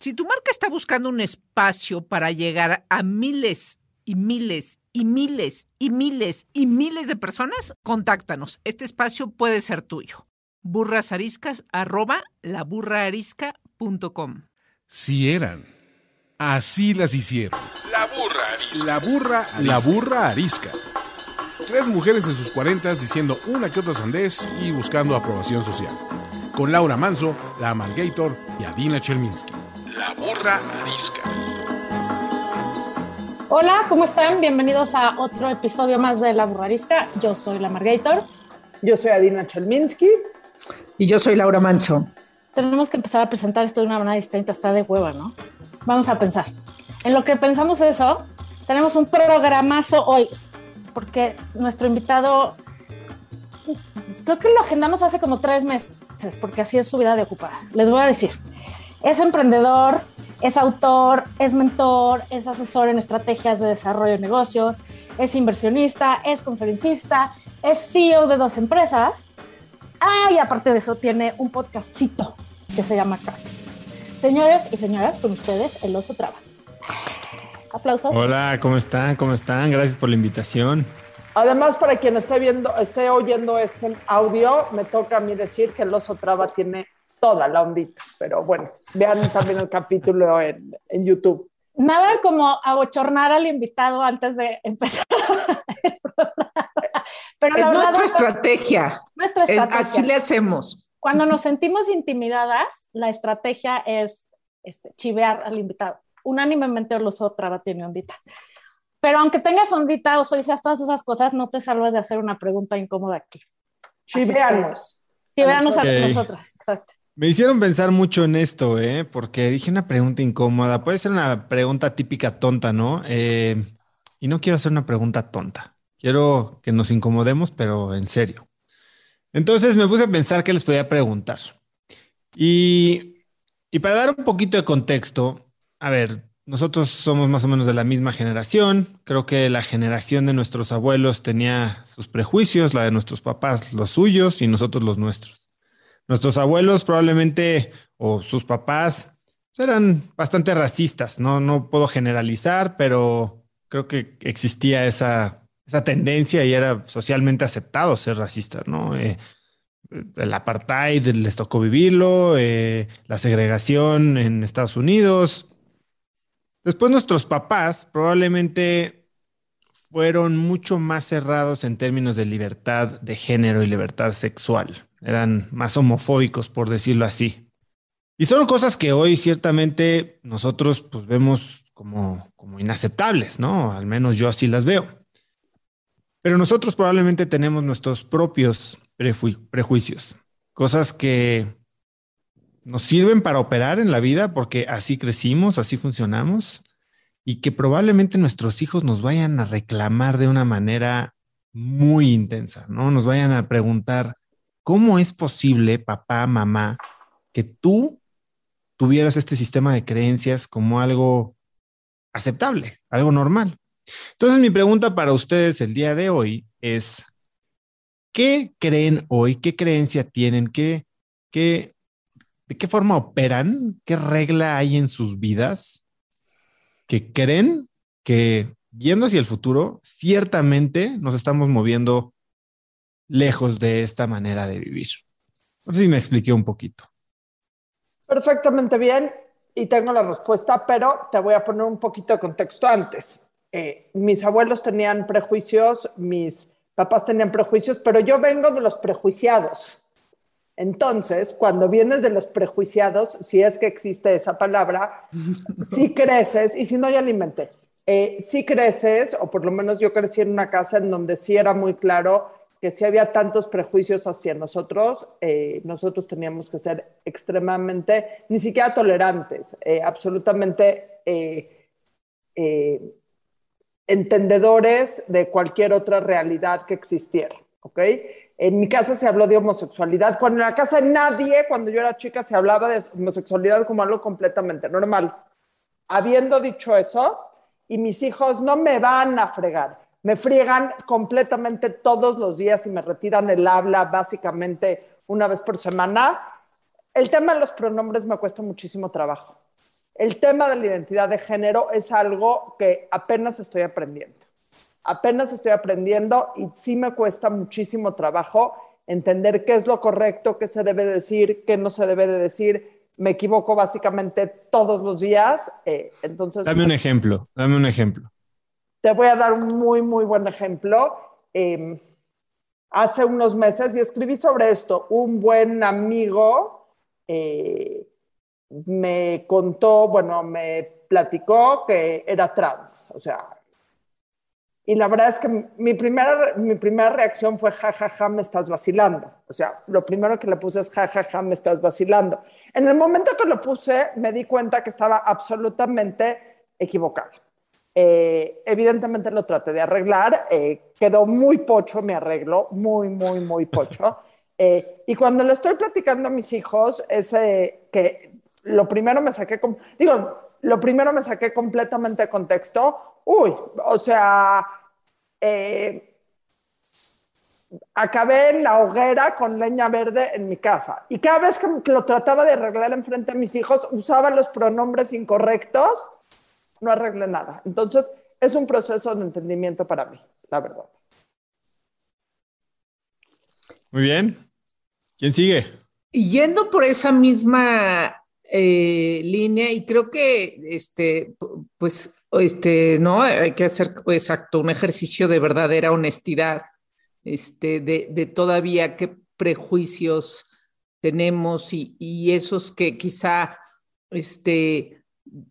Si tu marca está buscando un espacio para llegar a miles y miles y miles y miles y miles de personas, contáctanos. Este espacio puede ser tuyo. Burrasariscas arroba laburraarisca.com. Si eran. Así las hicieron. La burra arisca. La burra, la burra arisca. Tres mujeres en sus cuarentas diciendo una que otra sandez y buscando aprobación social. Con Laura Manso, la Amalgator y Adina Chelminsky. La burra arisca. Hola, ¿cómo están? Bienvenidos a otro episodio más de La Burrarisca. Yo soy la Margator. Yo soy Adina Chelminsky. Y yo soy Laura Manso. Tenemos que empezar a presentar esto de una manera distinta. Está de hueva, ¿no? Vamos a pensar. En lo que pensamos eso, tenemos un programazo hoy, porque nuestro invitado, creo que lo agendamos hace como tres meses, porque así es su vida de ocupada. Les voy a decir, es emprendedor, es autor, es mentor, es asesor en estrategias de desarrollo de negocios, es inversionista, es conferencista, es CEO de dos empresas. Ah, y aparte de eso tiene un podcastcito que se llama Cracks. Señores y señoras, con ustedes, el oso traba. Aplausos. Hola, ¿cómo están? ¿Cómo están? Gracias por la invitación. Además, para quien esté viendo, esté oyendo esto en audio, me toca a mí decir que el oso traba tiene toda la ondita. Pero bueno, vean también el capítulo en, en YouTube. Nada como abochornar al invitado antes de empezar el programa. Pero Es verdad, nuestra estrategia. nuestra Es- estrategia. así le hacemos. Cuando nos sentimos intimidadas, la estrategia es este, chivear al invitado. Unánimemente el oso traba tiene ondita. Pero aunque tengas ondita o soy seas todas esas cosas, no te salvas de hacer una pregunta incómoda aquí. Chiveanos. Chiveanos a Ok. nosotras, exacto. Me hicieron pensar mucho en esto, ¿eh? Porque dije una pregunta incómoda. Puede ser una pregunta típica tonta, ¿no? Eh, y no quiero hacer una pregunta tonta. Quiero que nos incomodemos, pero en serio. Entonces me puse a pensar qué les podía preguntar. Y, y para dar un poquito de contexto, a ver, nosotros somos más o menos de la misma generación. Creo que la generación de nuestros abuelos tenía sus prejuicios, la de nuestros papás los suyos y nosotros los nuestros. Nuestros abuelos probablemente o sus papás eran bastante racistas. No, no puedo generalizar, pero creo que existía esa, esa tendencia y era socialmente aceptado ser racista, ¿no? Eh, el apartheid les tocó vivirlo, eh, la segregación en Estados Unidos. Después nuestros papás probablemente fueron mucho más cerrados en términos de libertad de género y libertad sexual. Eran más homofóbicos, por decirlo así. Y son cosas que hoy ciertamente nosotros pues vemos como, como inaceptables, ¿no? Al menos yo así las veo. Pero nosotros probablemente tenemos nuestros propios preju- prejuicios, cosas que nos sirven para operar en la vida porque así crecimos, así funcionamos y que probablemente nuestros hijos nos vayan a reclamar de una manera muy intensa, ¿no? Nos vayan a preguntar, ¿cómo es posible, papá, mamá, que tú tuvieras este sistema de creencias como algo aceptable, algo normal? Entonces mi pregunta para ustedes el día de hoy es, ¿qué creen hoy? ¿Qué creencia tienen? ¿Qué, qué, ¿De qué forma operan? ¿Qué regla hay en sus vidas que creen que viendo hacia el futuro, ciertamente nos estamos moviendo lejos de esta manera de vivir? No sé si me expliqué un poquito. Perfectamente bien y tengo la respuesta, pero te voy a poner un poquito de contexto antes. Eh, mis abuelos tenían prejuicios, mis papás tenían prejuicios, pero yo vengo de los prejuiciados. Entonces, cuando vienes de los prejuiciados, si es que existe esa palabra, si creces, y si no, ya la inventé, eh, si creces, o por lo menos yo crecí en una casa en donde sí era muy claro que si había tantos prejuicios hacia nosotros, eh, nosotros teníamos que ser extremadamente, ni siquiera tolerantes, eh, absolutamente eh, eh, entendedores de cualquier otra realidad que existiera, ¿ok? En mi casa se habló de homosexualidad. Cuando en la casa nadie, cuando yo era chica, se hablaba de homosexualidad como algo completamente normal. Habiendo dicho eso, y mis hijos no me van a fregar, me friegan completamente todos los días y me retiran el habla básicamente una vez por semana. El tema de los pronombres me cuesta muchísimo trabajo. el tema de la identidad de género es algo que apenas estoy aprendiendo. Apenas estoy aprendiendo y sí me cuesta muchísimo trabajo entender qué es lo correcto, qué se debe decir, qué no se debe de decir. Me equivoco básicamente todos los días. Eh, entonces, dame un ejemplo, dame un ejemplo. Te voy a dar un muy, muy buen ejemplo. Eh, hace unos meses y escribí sobre esto. Un buen amigo eh, me contó, bueno, me platicó que era trans, o sea, y la verdad es que mi primera, mi primera reacción fue, jajaja, ja, ja, me estás vacilando. O sea, lo primero que le puse es, jajaja, ja, me estás vacilando. En el momento que lo puse, me di cuenta que estaba absolutamente equivocado. Eh, evidentemente lo traté de arreglar, eh, quedó muy pocho mi arreglo, muy, muy, muy pocho. Eh, y cuando le estoy platicando a mis hijos, es que lo primero me saqué, digo, lo primero me saqué completamente de contexto. Uy, o sea, acabé en la hoguera con leña verde en mi casa. Y cada vez que lo trataba de arreglar enfrente a mis hijos, usaba los pronombres incorrectos no arregle nada. Entonces, es un proceso de entendimiento para mí, la verdad. Muy bien. ¿Quién sigue? Yendo por esa misma eh, línea, y creo que este, pues, este, no, hay que hacer exacto un ejercicio de verdadera honestidad, este, de, de todavía qué prejuicios tenemos y, y esos que quizá este,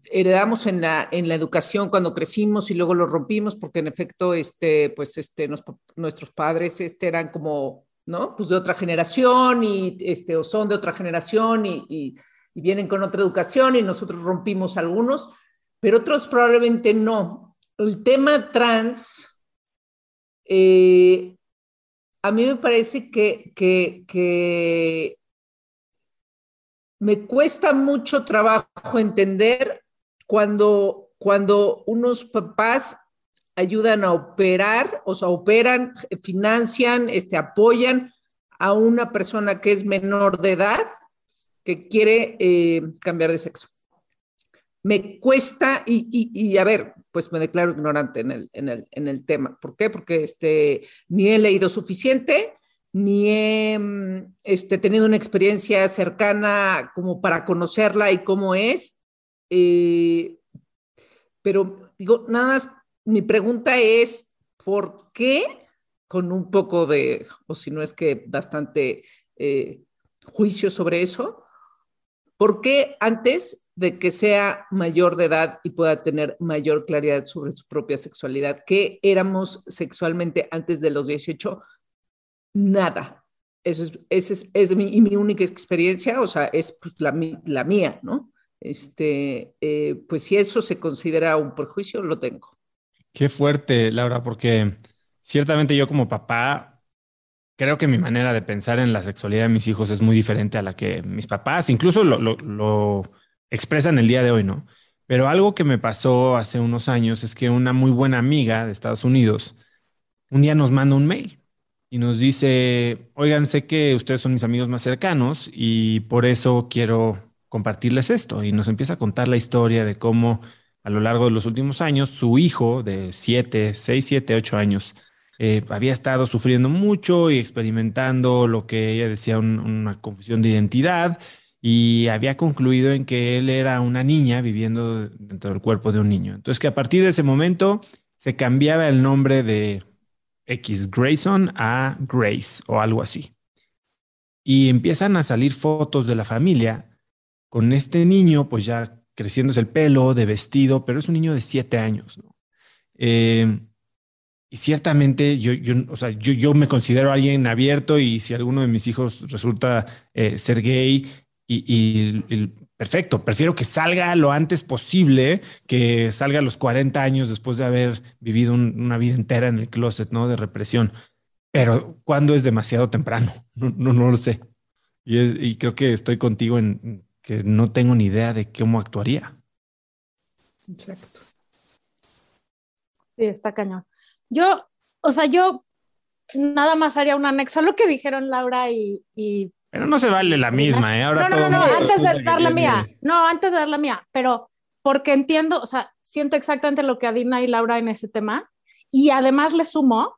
heredamos en la, en la educación cuando crecimos y luego lo rompimos porque en efecto, este, pues este, nuestros padres este, eran como, ¿no? Pues de otra generación y, este, o son de otra generación y, y, vienen con otra educación y nosotros rompimos algunos, pero otros probablemente no. El tema trans, eh, a mí me parece que, que, que me cuesta mucho trabajo entender cuando, cuando unos papás ayudan a operar, o sea, operan, financian, este, apoyan a una persona que es menor de edad que quiere eh, cambiar de sexo. Me cuesta, y, y, a ver, pues me declaro ignorante en el, en el, en el tema. ¿Por qué? Porque este, ni he leído suficiente, ni he mm, este, tenido una experiencia cercana como para conocerla y cómo es. Eh, pero digo, nada más, mi pregunta es, ¿por qué? Con un poco de, o si no es que bastante eh, juicio sobre eso, ¿por qué antes de que sea mayor de edad y pueda tener mayor claridad sobre su propia sexualidad, que éramos sexualmente antes de los 18? Nada. Eso es, es, es mi, mi, única experiencia, o sea, es pues, la, la, mía, ¿no? Este, eh, pues si eso se considera un perjuicio, lo tengo. Qué fuerte, Laura, porque ciertamente yo como papá creo que mi manera de pensar en la sexualidad de mis hijos es muy diferente a la que mis papás incluso lo, lo, lo expresan el día de hoy, ¿no? Pero algo que me pasó hace unos años es que una muy buena amiga de Estados Unidos un día nos manda un mail y nos dice, oigan, sé que ustedes son mis amigos más cercanos y por eso quiero compartirles esto. Y nos empieza a contar la historia de cómo a lo largo de los últimos años su hijo de 7, 6, 7, 8 años eh, había estado sufriendo mucho y experimentando lo que ella decía una confusión de identidad y había concluido en que él era una niña viviendo dentro del cuerpo de un niño. Entonces que a partir de ese momento se cambiaba el nombre de X Grayson a Grace o algo así. Y empiezan a salir fotos de la familia con este niño, pues ya creciéndose el pelo, de vestido, pero es un niño de siete años. Eh, y ciertamente yo, yo, o sea, yo, yo, me considero alguien abierto y si alguno de mis hijos resulta eh, ser gay y, perfecto, prefiero que salga lo antes posible, que salga a los 40 años después de haber vivido una vida entera en el closet, ¿no? De represión. Pero ¿cuándo es demasiado temprano? No, lo sé. Y, creo que estoy contigo en que no tengo ni idea de cómo actuaría. Exacto. Sí, está cañón. Yo, o sea, yo nada más haría un anexo a lo que dijeron Laura y pero no se vale la misma, ¿eh? Ahora no, no, no, antes de dar la mía. No, antes de dar la mía. Pero porque entiendo, o sea, siento exactamente lo que Adina y Laura en ese tema, y además le sumo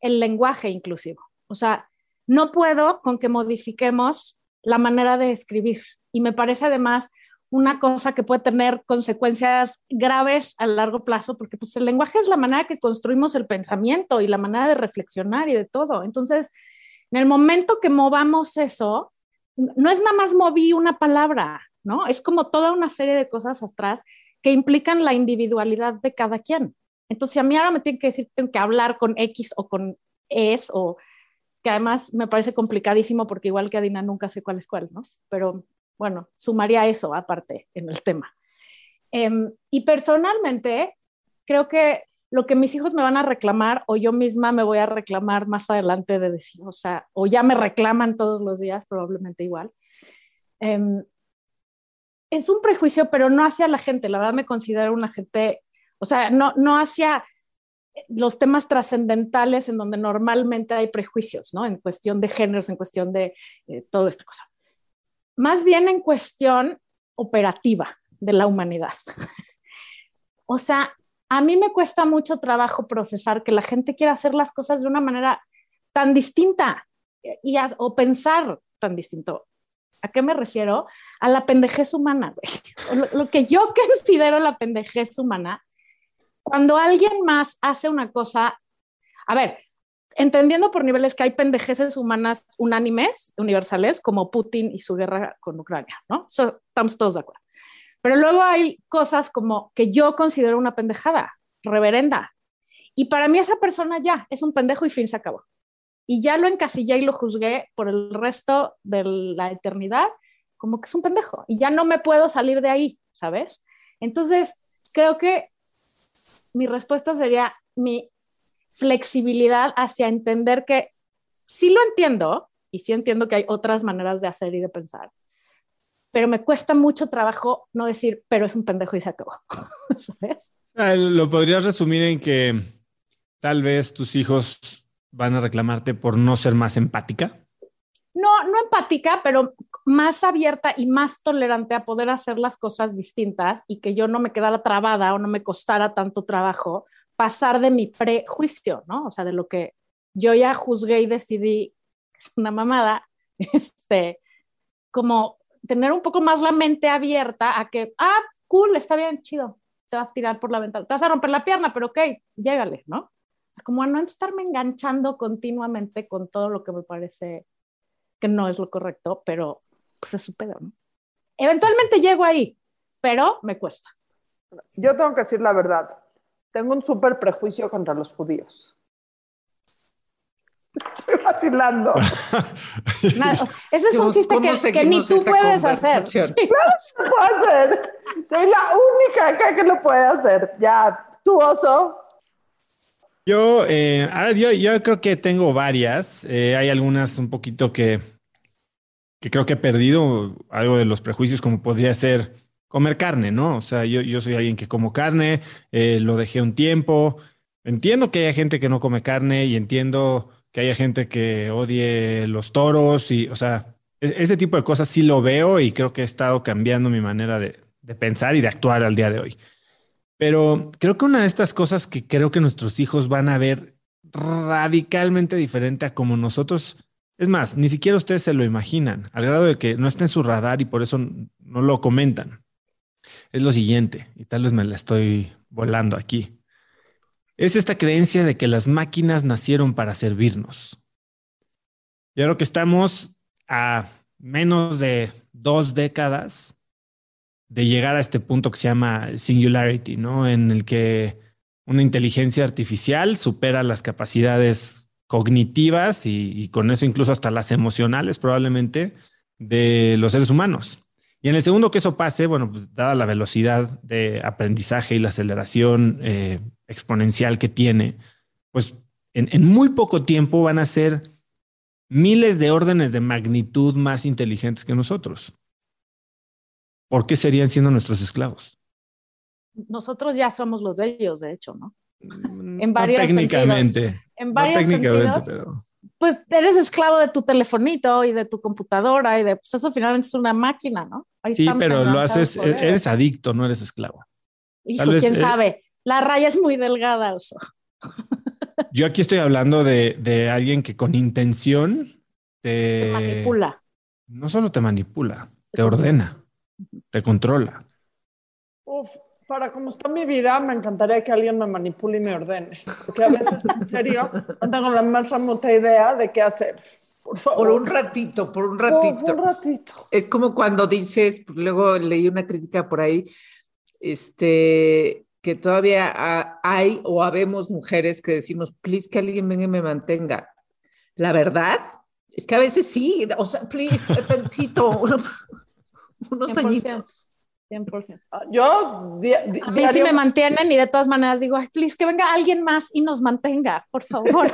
el lenguaje inclusivo. O sea, no puedo con que modifiquemos la manera de escribir. Y me parece además una cosa que puede tener consecuencias graves a largo plazo, porque pues el lenguaje es la manera que construimos el pensamiento y la manera de reflexionar y de todo. Entonces, en el momento que movamos eso, no es nada más moví una palabra, ¿no? Es como toda una serie de cosas atrás que implican la individualidad de cada quien. Entonces, a mí ahora me tienen que decir, tengo que hablar con X o con es, o que además me parece complicadísimo porque igual que Adina nunca sé cuál es cuál, ¿no? Pero bueno, sumaría eso aparte en el tema. Em, y personalmente, creo que lo que mis hijos me van a reclamar o yo misma me voy a reclamar más adelante de decir, o sea, o ya me reclaman todos los días, probablemente igual. Em, es un prejuicio, pero no hacia la gente. La verdad me considero una gente, o sea, no, no hacia los temas trascendentales en donde normalmente hay prejuicios, ¿no? En cuestión de géneros, en cuestión de eh, toda esta cosa. Más bien en cuestión operativa de la humanidad. o sea, a mí me cuesta mucho trabajo procesar que la gente quiera hacer las cosas de una manera tan distinta y o pensar tan distinto. ¿A qué me refiero? A la pendejez humana, güey. Lo, lo, que yo considero la pendejez humana, cuando alguien más hace una cosa, a ver, entendiendo por niveles que hay pendejeces humanas unánimes, universales, como Putin y su guerra con Ucrania, ¿no? estamos todos de acuerdo. Pero luego hay cosas como que yo considero una pendejada, reverenda. Y para mí esa persona ya es un pendejo y fin se acabó. Y ya lo encasillé y lo juzgué por el resto de la eternidad como que es un pendejo. Y ya no me puedo salir de ahí, ¿sabes? Entonces, creo que mi respuesta sería mi flexibilidad hacia entender que sí lo entiendo y sí entiendo que hay otras maneras de hacer y de pensar, pero me cuesta mucho trabajo no decir, pero es un pendejo y se acabó. ¿Sabes? Ah, lo podrías resumir en que tal vez tus hijos van a reclamarte por no ser más empática. No, no empática, pero más abierta y más tolerante a poder hacer las cosas distintas y que yo no me quedara trabada o no me costara tanto trabajo pasar de mi prejuicio, ¿no? O sea, de lo que yo ya juzgué y decidí que es una mamada, este, como tener un poco más la mente abierta a que, ah, cool, está bien, chido, te vas a tirar por la ventana, te vas a romper la pierna, pero ok, llégale, ¿no? O sea, como a no estarme enganchando continuamente con todo lo que me parece que no es lo correcto, pero pues es su pedo, ¿no? Eventualmente llego ahí, pero me cuesta. Yo tengo que decir la verdad. Tengo un súper prejuicio contra los judíos. Estoy vacilando. ese es un chiste que, ni tú puedes hacer. Claro, puedo hacer. Soy la única acá que lo puede hacer. Ya, tú, oso. Yo, eh, yo, yo, creo que tengo varias. Eh, hay algunas un poquito que, que creo que he perdido algo de los prejuicios, como podría ser comer carne, ¿no? O sea, yo, yo soy alguien que como carne, eh, lo dejé un tiempo. Entiendo que haya gente que no come carne y entiendo que haya gente que odie los toros y, o sea, e, ese tipo de cosas sí lo veo y creo que he estado cambiando mi manera de, pensar y de actuar al día de hoy. Pero creo que una de estas cosas que creo que nuestros hijos van a ver radicalmente diferente a como nosotros, es más, ni siquiera ustedes se lo imaginan, al grado de que no está en su radar y por eso no lo comentan es lo siguiente, y tal vez me la estoy volando aquí. Es esta creencia de que las máquinas nacieron para servirnos. Yo creo que estamos a menos de dos décadas de llegar a este punto que se llama singularity, ¿no? En el que una inteligencia artificial supera las capacidades cognitivas y, y, con eso incluso hasta las emocionales probablemente de los seres humanos. Y en el segundo que eso pase, bueno, pues, dada la velocidad de aprendizaje y la aceleración eh, exponencial que tiene, pues en, en, muy poco tiempo van a ser miles de órdenes de magnitud más inteligentes que nosotros. ¿Por qué serían siendo nuestros esclavos? Nosotros ya somos los de ellos, de hecho, ¿no? Mm, en varios técnicamente. Sentidos. En varios no técnicamente, sentidos. Pero pues eres esclavo de tu telefonito y de tu computadora y de, pues eso finalmente es una máquina, ¿no? Ahí sí, pero lo haces, e-, eres adicto, no eres esclavo. Hijo, quién eh, sabe. La raya es muy delgada, oso. Yo aquí estoy hablando de, de alguien que con intención te, Te manipula. no solo te manipula, Te te ordena, te controla. Uf, para cómo está mi vida, me encantaría que alguien me manipule y me ordene. Porque a veces, en serio, no tengo la más remota idea de qué hacer. Por favor. Por un ratito, por un ratito. un ratito. Es como cuando dices, luego leí una crítica por ahí, este, que todavía ha- hay o habemos mujeres que decimos, please que alguien venga y me mantenga. La verdad es que a veces sí, o sea, please, tantito, unos 100%. añitos. 100%. Yo, di- di- A mí sí diario- me mantienen y de todas maneras digo, ay, please, que venga alguien más y nos mantenga, por favor.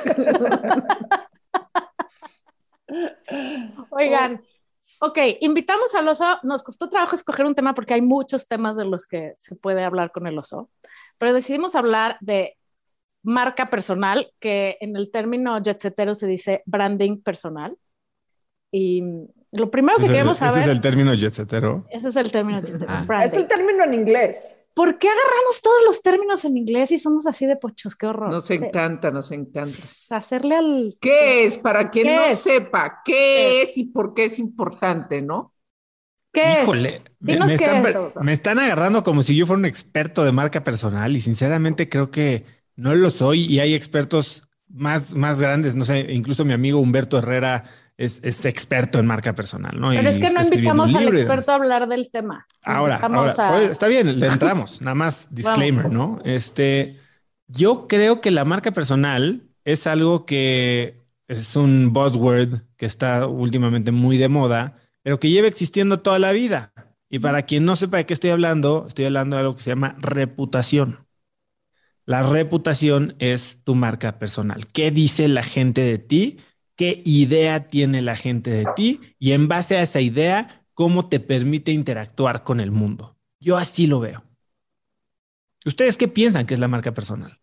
Oigan, ok, invitamos al oso. Nos costó trabajo escoger un tema porque hay muchos temas de los que se puede hablar con el oso, pero decidimos hablar de marca personal, que en el término jetsetero se dice branding personal. Y lo primero que Ese, queremos ese saber, es el término jetsetero. ese es el término jetsetero, Ah. Es el término en inglés. ¿Por qué agarramos todos los términos en inglés y somos así de pochos? Qué horror. Nos encanta, nos encanta. Hacerle al... ¿Qué es? Para quien ¿Qué no es? sepa, ¿qué ¿Qué es y por qué es importante, no? ¿Qué Híjole, me, Dinos me qué están, es, me están agarrando como si yo fuera un experto de marca personal y sinceramente creo que no lo soy y hay expertos más, más grandes, no sé, incluso mi amigo Humberto Herrera es, es experto en marca personal, ¿no? es? Pero Y es que no invitamos al experto a hablar del tema. Ahora, ahora, a- oye, está bien, le entramos, nada más disclaimer, ¿no? Este, yo creo que la marca personal es algo que es un buzzword que está últimamente muy de moda, pero que lleva existiendo toda la vida. Y para quien no sepa de qué estoy hablando, estoy hablando de algo que se llama reputación. La reputación es tu marca personal. ¿Qué dice la gente de ti? ¿Qué idea tiene la gente de ti? Y en base a esa idea, ¿cómo te permite interactuar con el mundo? Yo así lo veo. ¿Ustedes qué piensan que es la marca personal?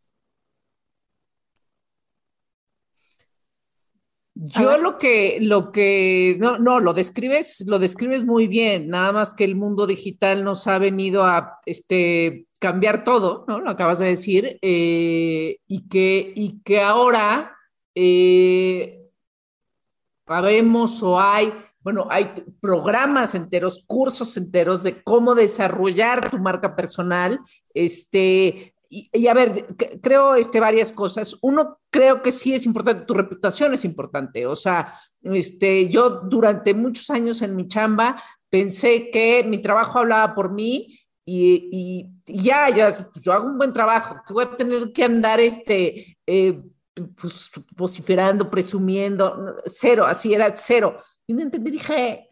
Yo lo que, lo que, no, no, lo describes, lo describes muy bien, nada más que el mundo digital nos ha venido a este, cambiar todo, ¿no? Lo acabas de decir, eh, y, que, y que ahora eh, sabemos o hay, bueno, hay programas enteros, cursos enteros de cómo desarrollar tu marca personal, este, y, a ver, creo este, varias cosas. Uno, creo que sí es importante, tu reputación es importante. O sea, este, yo durante muchos años en mi chamba pensé que mi trabajo hablaba por mí y, y- ya, ya, yo hago un buen trabajo, que voy a tener que andar este, eh, pues, vociferando, presumiendo, cero, así era cero. Y no entendí, dije,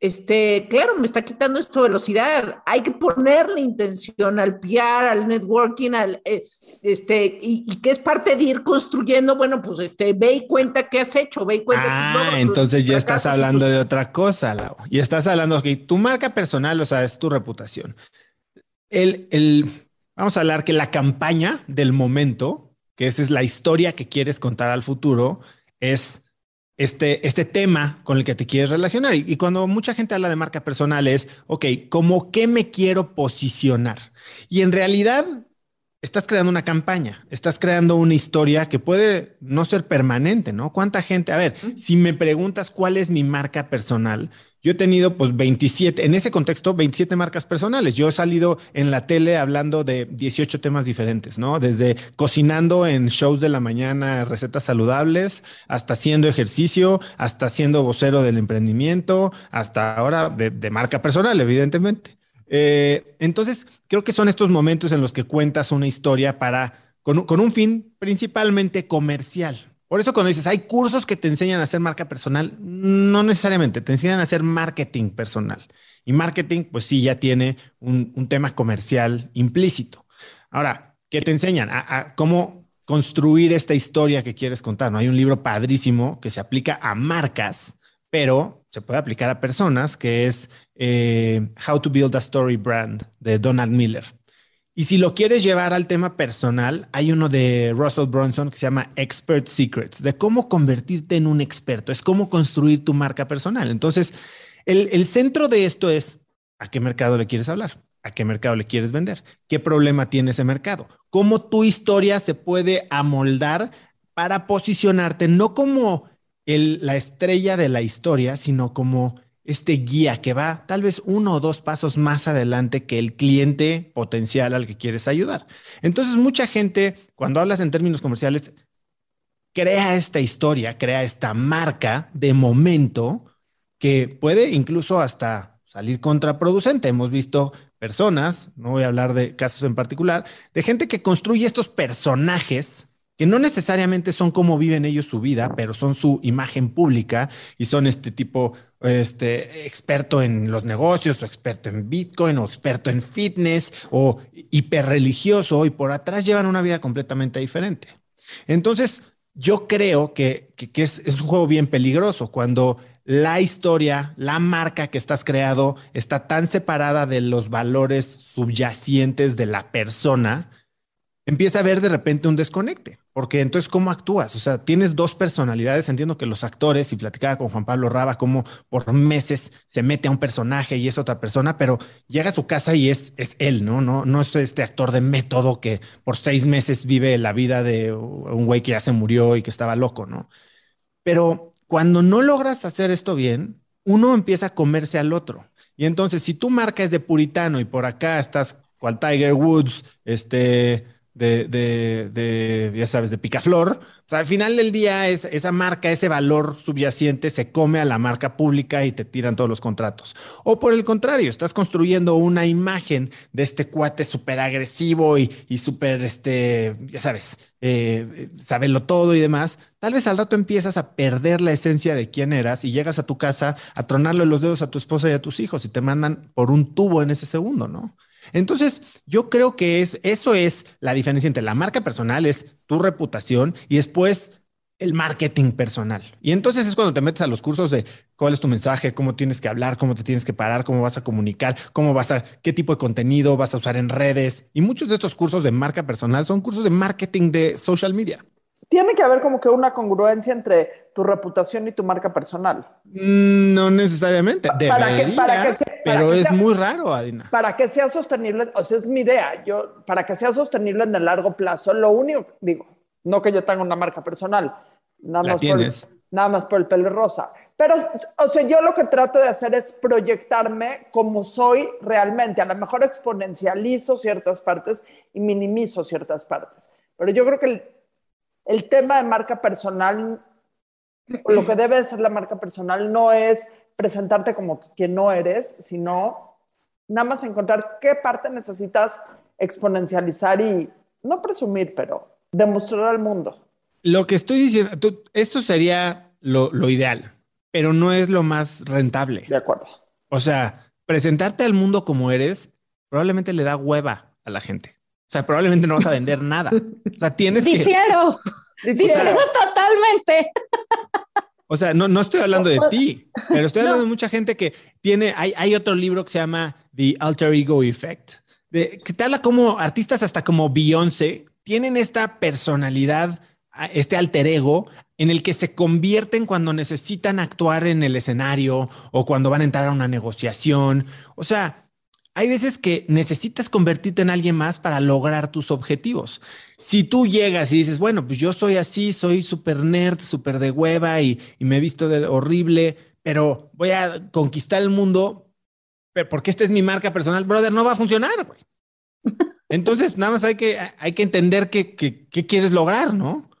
este, claro, me está quitando esto velocidad. Hay que ponerle intención al PR, al networking, al, eh, este, y, y que es parte de ir construyendo, bueno, pues, este, ve y cuenta qué has hecho, ve y cuenta Ah, logros, entonces ya estás hablando tus- de otra cosa, Lau. Y estás hablando que tu marca personal, o sea, es tu reputación. El, el, vamos a hablar que la campaña del momento, que esa es la historia que quieres contar al futuro, es este, este tema con el que te quieres relacionar. Y, y cuando mucha gente habla de marca personal es, ok, ¿cómo qué me quiero posicionar? Y en realidad estás creando una campaña, estás creando una historia que puede no ser permanente, ¿no? ¿Cuánta gente? A ver, si me preguntas cuál es mi marca personal, yo he tenido pues 27, en ese contexto, 27 marcas personales. Yo he salido en la tele hablando de 18 temas diferentes, ¿no? Desde cocinando en shows de la mañana, recetas saludables, hasta haciendo ejercicio, hasta siendo vocero del emprendimiento, hasta ahora de, marca personal, evidentemente. Eh, entonces, creo que son estos momentos en los que cuentas una historia para, con un fin principalmente comercial. Por eso cuando dices, hay cursos que te enseñan a hacer marca personal, no necesariamente, te enseñan a hacer marketing personal. Y marketing, pues sí, ya tiene un, tema comercial implícito. Ahora, ¿qué te enseñan? A, a cómo construir esta historia que quieres contar. ¿no? Hay un libro padrísimo que se aplica a marcas, pero se puede aplicar a personas, que es eh, How to Build a Story Brand de Donald Miller. Y si lo quieres llevar al tema personal, hay uno de Russell Brunson que se llama Expert Secrets, de cómo convertirte en un experto, es cómo construir tu marca personal. Entonces, el, centro de esto es a qué mercado le quieres hablar. a qué mercado le quieres vender, qué problema tiene ese mercado, cómo tu historia se puede amoldar para posicionarte no como la estrella de la historia, sino como este guía que va tal vez uno o dos pasos más adelante que el cliente potencial al que quieres ayudar. Entonces, mucha gente, cuando hablas en términos comerciales, crea esta historia, crea esta marca de momento que puede incluso hasta salir contraproducente. Hemos visto personas, no voy a hablar de casos en particular, de gente que construye estos personajes que no necesariamente son como viven ellos su vida, pero son su imagen pública y son este tipo, este experto en los negocios o experto en Bitcoin o experto en fitness o hiperreligioso y por atrás llevan una vida completamente diferente. Entonces, yo creo que, es, es un juego bien peligroso cuando la historia, la marca que estás creado está tan separada de los valores subyacentes de la persona, empieza a haber de repente un desconecte. Porque entonces, ¿cómo actúas? O sea, tienes dos personalidades. Entiendo que los actores, y platicaba con Juan Pablo Raba, como por meses se mete a un personaje y es otra persona, pero llega a su casa y es, es él, ¿no? ¿no? No es este actor de método que por seis meses vive la vida de un güey que ya se murió y que estaba loco, ¿no? Pero cuando no logras hacer esto bien, uno empieza a comerse al otro. Y entonces, si tu marca es de puritano y por acá estás cual Tiger Woods, este de, de, de, ya sabes, de picaflor. O sea, al final del día, es, esa marca, ese valor subyacente se come a la marca pública y te tiran todos los contratos. O por el contrario, estás construyendo una imagen de este cuate súper agresivo y, y súper, este, ya sabes, eh, saberlo todo y demás. Tal vez al rato empiezas a perder la esencia de quién eras y llegas a tu casa a tronarle los dedos a tu esposa y a tus hijos y te mandan por un tubo en ese segundo, ¿no? Entonces, yo creo que es, eso es la diferencia entre la marca personal, es tu reputación y después el marketing personal. Y entonces es cuando te metes a los cursos de cuál es tu mensaje, cómo tienes que hablar, cómo te tienes que parar, cómo vas a comunicar, cómo vas a, qué tipo de contenido vas a usar en redes. Y muchos de estos cursos de marca personal son cursos de marketing de social media tiene que haber como que una congruencia entre tu reputación y tu marca personal. Mm, no necesariamente. para que, para que pero es muy raro, Adina. Para que sea sostenible, o sea, es mi idea. Yo, para que sea sostenible en el largo plazo, lo único, digo, no que yo tenga una marca personal, nada, más por, nada más por el pelo rosa. Pero, o sea, yo lo que trato de hacer es proyectarme como soy realmente. A lo mejor exponencializo ciertas partes y minimizo ciertas partes. Pero yo creo que el, el tema de marca personal, lo que debe ser la marca personal no es presentarte como quien no eres, sino nada más encontrar qué parte necesitas exponencializar y no presumir, pero demostrar al mundo. Lo que estoy diciendo, esto sería lo, lo ideal, pero no es lo más rentable. De acuerdo. O sea, presentarte al mundo como eres probablemente le da hueva a la gente. O sea, probablemente no vas a vender nada. O sea, tienes que. Difiero. Difiero totalmente. O sea, no, no estoy hablando de ti, pero estoy hablando de mucha gente que tiene. Hay, hay otro libro que se llama The Alter Ego Effect, de, que te habla como artistas hasta como Beyoncé tienen esta personalidad, este alter ego en el que se convierten cuando necesitan actuar en el escenario o cuando van a entrar a una negociación. O sea, hay veces que necesitas convertirte en alguien más para lograr tus objetivos. Si tú llegas y dices, bueno, pues yo soy así, soy súper nerd, súper de hueva y, me he visto de horrible, pero voy a conquistar el mundo porque esta es mi marca personal, brother, no va a funcionar. Entonces, nada más hay que, hay que entender qué quieres lograr, ¿no?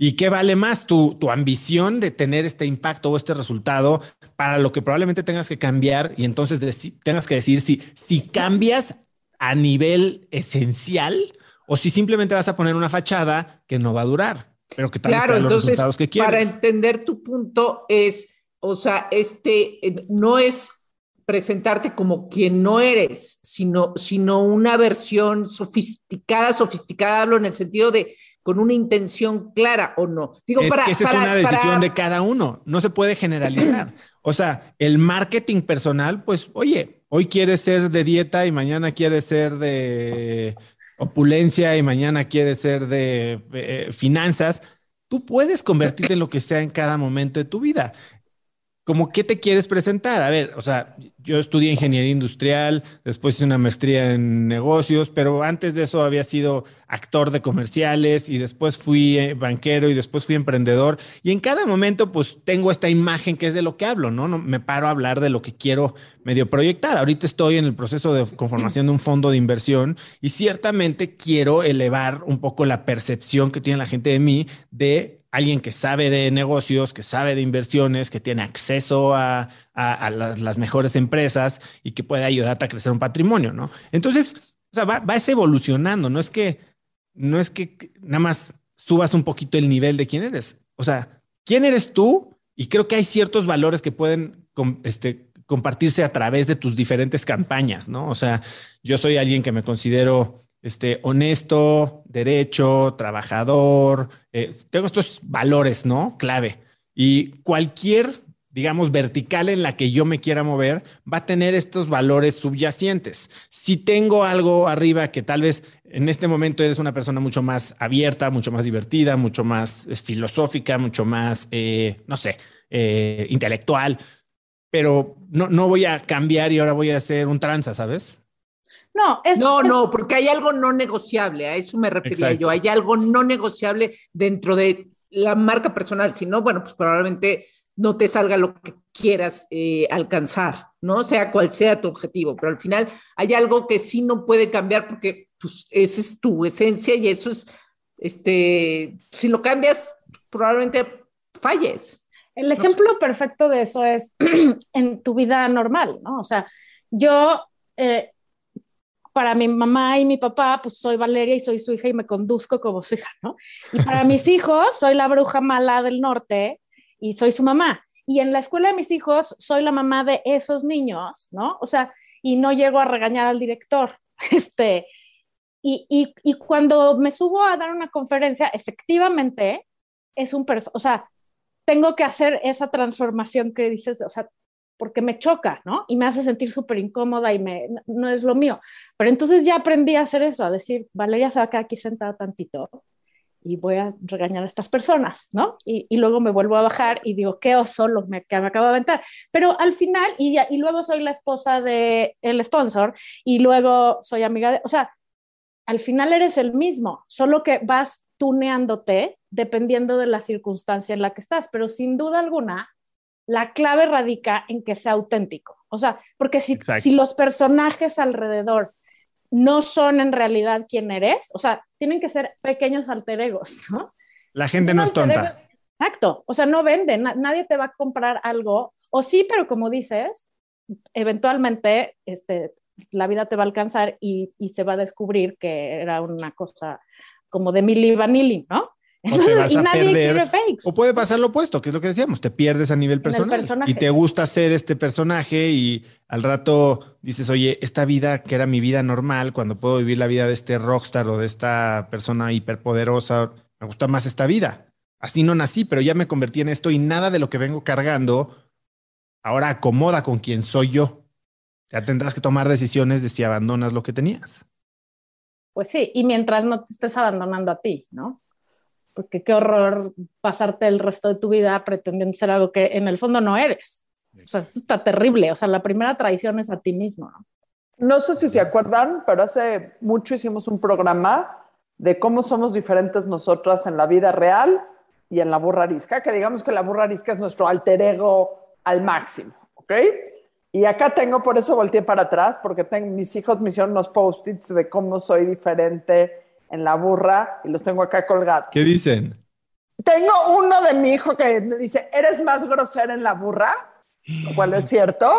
¿Y qué vale más tu, tu ambición de tener este impacto o este resultado para lo que probablemente tengas que cambiar y entonces tengas que decir si, si cambias a nivel esencial o si simplemente vas a poner una fachada que no va a durar, pero que tal vez los resultados que quieres? Para entender tu punto es, o sea, este eh, no es presentarte como quien no eres, sino, sino una versión sofisticada, sofisticada, hablo en el sentido de con una intención clara o no. Digo, es que esa es una decisión de cada uno, no se puede generalizar. O sea, el marketing personal, pues, oye, hoy quieres ser de dieta y mañana quieres ser de opulencia y mañana quieres ser de eh, finanzas. Tú puedes convertirte en lo que sea en cada momento de tu vida. Como qué te quieres presentar. A ver, o sea, yo estudié ingeniería industrial, después hice una maestría en negocios, pero antes de eso había sido actor de comerciales y después fui eh, banquero y después fui emprendedor. Y en cada momento, pues tengo esta imagen que es de lo que hablo, ¿no? no me paro a hablar de lo que quiero medio proyectar. Ahorita estoy en el proceso de conformación de un fondo de inversión y ciertamente quiero elevar un poco la percepción que tiene la gente de mí de alguien que sabe de negocios, que sabe de inversiones, que tiene acceso a, las, mejores empresas y que puede ayudarte a crecer un patrimonio, ¿no? Entonces, o sea, va, evolucionando, no es que, no es que nada más subas un poquito el nivel de quién eres, o sea, quién eres tú y creo que hay ciertos valores que pueden este, compartirse a través de tus diferentes campañas, ¿no? O sea, yo soy alguien que me considero este, honesto, derecho, trabajador. Eh, tengo estos valores, ¿no? Clave. Y cualquier, digamos, vertical en la que yo me quiera mover va a tener estos valores subyacentes. Si tengo algo arriba que tal vez en este momento eres una persona mucho más abierta, mucho más divertida, mucho más eh, filosófica, mucho más, eh, no sé, intelectual, pero no, no voy a cambiar y ahora voy a ser un tranza, ¿sabes? No, no, no, porque hay algo no negociable, a eso me refería yo, hay algo no negociable dentro de la marca personal, si no, bueno, pues probablemente no te salga lo que quieras eh, alcanzar, ¿no? Sea cual sea tu objetivo, pero al final hay algo que sí no puede cambiar porque pues esa es tu esencia y eso es, este, si lo cambias, probablemente falles. El ejemplo perfecto de eso es en tu vida normal, ¿no? O sea, yo eh, para mi mamá y mi papá, pues soy Valeria y soy su hija y me conduzco como su hija, ¿no? Y para mis hijos, soy la bruja mala del norte y soy su mamá. Y en la escuela de mis hijos, soy la mamá de esos niños, ¿no? O sea, y no llego a regañar al director. Este, y, y, y cuando me subo a dar una conferencia, efectivamente, es un, o sea, tengo que hacer esa transformación que dices, o sea, porque me choca, ¿no? Y me hace sentir súper incómoda y me, no es lo mío. Pero entonces ya aprendí a hacer eso, a decir, Valeria se va a quedar aquí sentada tantito y voy a regañar a estas personas, ¿no? Y, y luego me vuelvo a bajar y digo, qué oso lo me, que me acabo de aventar. Pero al final, y, y luego soy la esposa del el sponsor y luego soy amiga de, o sea, al final eres el mismo, solo que vas tuneándote dependiendo de la circunstancia en la que estás, pero sin duda alguna, la clave radica en que sea auténtico. O sea, porque si, si los personajes alrededor no son en realidad quien eres, o sea, tienen que ser pequeños alter egos, ¿no? La gente no es tonta. exacto, o sea, no venden, nadie te va a comprar algo, o sí, pero como dices, eventualmente este, la vida te va a alcanzar y, y se va a descubrir que era una cosa como de Milli Vanilli, ¿no? O te vas a perder. O puede pasar lo opuesto, que es lo que decíamos, te pierdes a nivel personal y te gusta ser este personaje y al rato dices, oye, esta vida que era mi vida normal, cuando puedo vivir la vida de este rockstar o de esta persona hiperpoderosa, me gusta más esta vida. Así no nací, pero ya me convertí en esto y nada de lo que vengo cargando ahora acomoda con quien soy yo. Ya tendrás que tomar decisiones de si abandonas lo que tenías. Pues sí, y mientras no te estés abandonando a ti, ¿no? Porque qué horror pasarte el resto de tu vida pretendiendo ser algo que en el fondo no eres. O sea, eso está terrible. O sea, la primera traición es a ti mismo. ¿no? No sé si se acuerdan, pero hace mucho hicimos un programa de cómo somos diferentes nosotras en la vida real y en la burra arisca, que digamos que la burra arisca es nuestro alter ego al máximo, ¿ok? Y acá tengo, por eso volteé para atrás, porque tengo, mis hijos me hicieron unos post-its de cómo soy diferente en la burra y los tengo acá colgados. ¿Qué dicen? Tengo uno de mi hijo que me dice, ¿eres más grosera en la burra? Lo cual es cierto.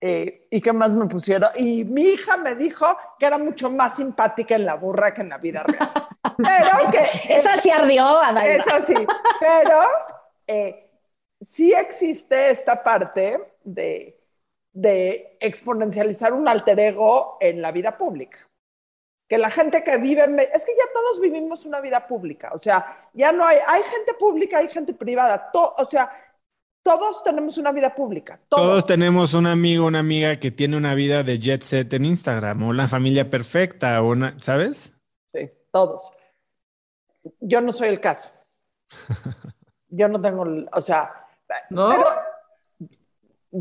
Eh, ¿Y qué más me pusieron? Y mi hija me dijo que era mucho más simpática en la burra que en la vida real. Pero que... Esa sí ardió, Eso sí. Pero eh, sí existe esta parte de, de exponencializar un alter ego en la vida pública que la gente que vive, es que ya todos vivimos una vida pública, o sea, ya no hay, hay gente pública, hay gente privada, o sea, todos tenemos una vida pública. Todos. tenemos un amigo, una amiga que tiene una vida de jet set en Instagram, o una familia perfecta, o una, ¿sabes? Sí, todos. Yo no soy el caso. Yo no tengo, o sea, ¿No? Pero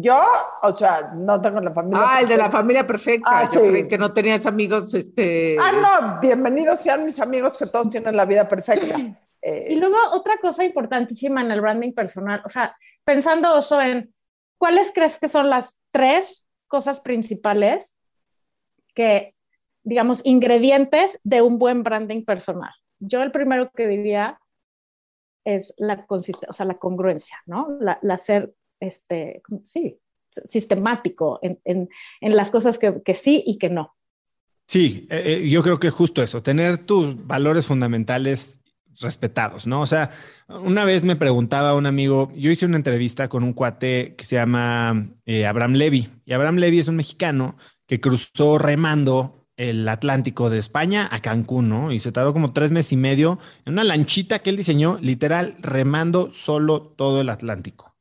yo, o sea, no tengo la familia. ah, el de la perfecta. familia perfecta. Ah, Yo sí. creí que no tenías amigos, este. Ah, no, bienvenidos sean mis amigos que todos tienen la vida perfecta. Eh, Y luego otra cosa importantísima en el branding personal, o sea, pensando Oso en cuáles crees que son las tres cosas principales que, digamos, ingredientes de un buen branding personal. Yo el primero que diría es la consistencia, o sea, la congruencia, ¿no? La, la ser, este, sí, sistemático en, en, en las cosas que, que sí y que no. Sí, eh, eh, yo creo que justo eso, tener tus valores fundamentales respetados, ¿no? O sea, una vez me preguntaba un amigo, yo hice una entrevista con un cuate que se llama eh, Abraham Levy, y Abraham Levy es un mexicano que cruzó remando el Atlántico de España a Cancún, ¿no? Y se tardó como tres meses y medio en una lanchita que él diseñó, literal, remando solo todo el Atlántico.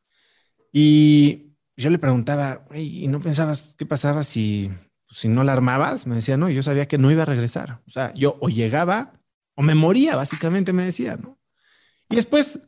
Y yo le preguntaba, "Ey, ¿y no pensabas qué pasaba si, si no la armabas? Me decía, no, yo sabía que no iba a regresar. O sea, yo o llegaba o me moría, básicamente me decía, ¿no? Y después,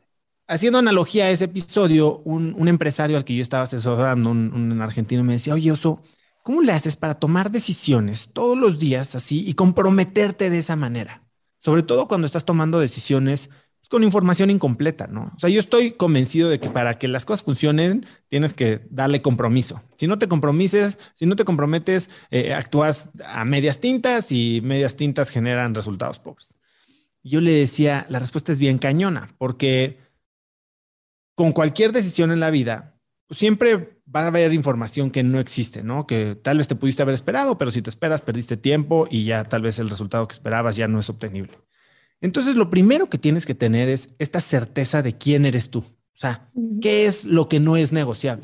haciendo analogía a ese episodio, un, un empresario al que yo estaba asesorando, un, un argentino, me decía, oye, Oso, ¿cómo le haces para tomar decisiones todos los días así y comprometerte de esa manera? Sobre todo cuando estás tomando decisiones con información incompleta, ¿no? O sea, yo estoy convencido de que para que las cosas funcionen, tienes que darle compromiso. Si no te compromises, si no te comprometes, eh, actúas a medias tintas y medias tintas generan resultados pobres. Yo le decía, la respuesta es bien cañona, porque con cualquier decisión en la vida, pues siempre va a haber información que no existe, ¿no? Que tal vez te pudiste haber esperado, pero si te esperas, perdiste tiempo y ya tal vez el resultado que esperabas ya no es obtenible. Entonces, lo primero que tienes que tener es esta certeza de quién eres tú. O sea, ¿qué es lo que no es negociable?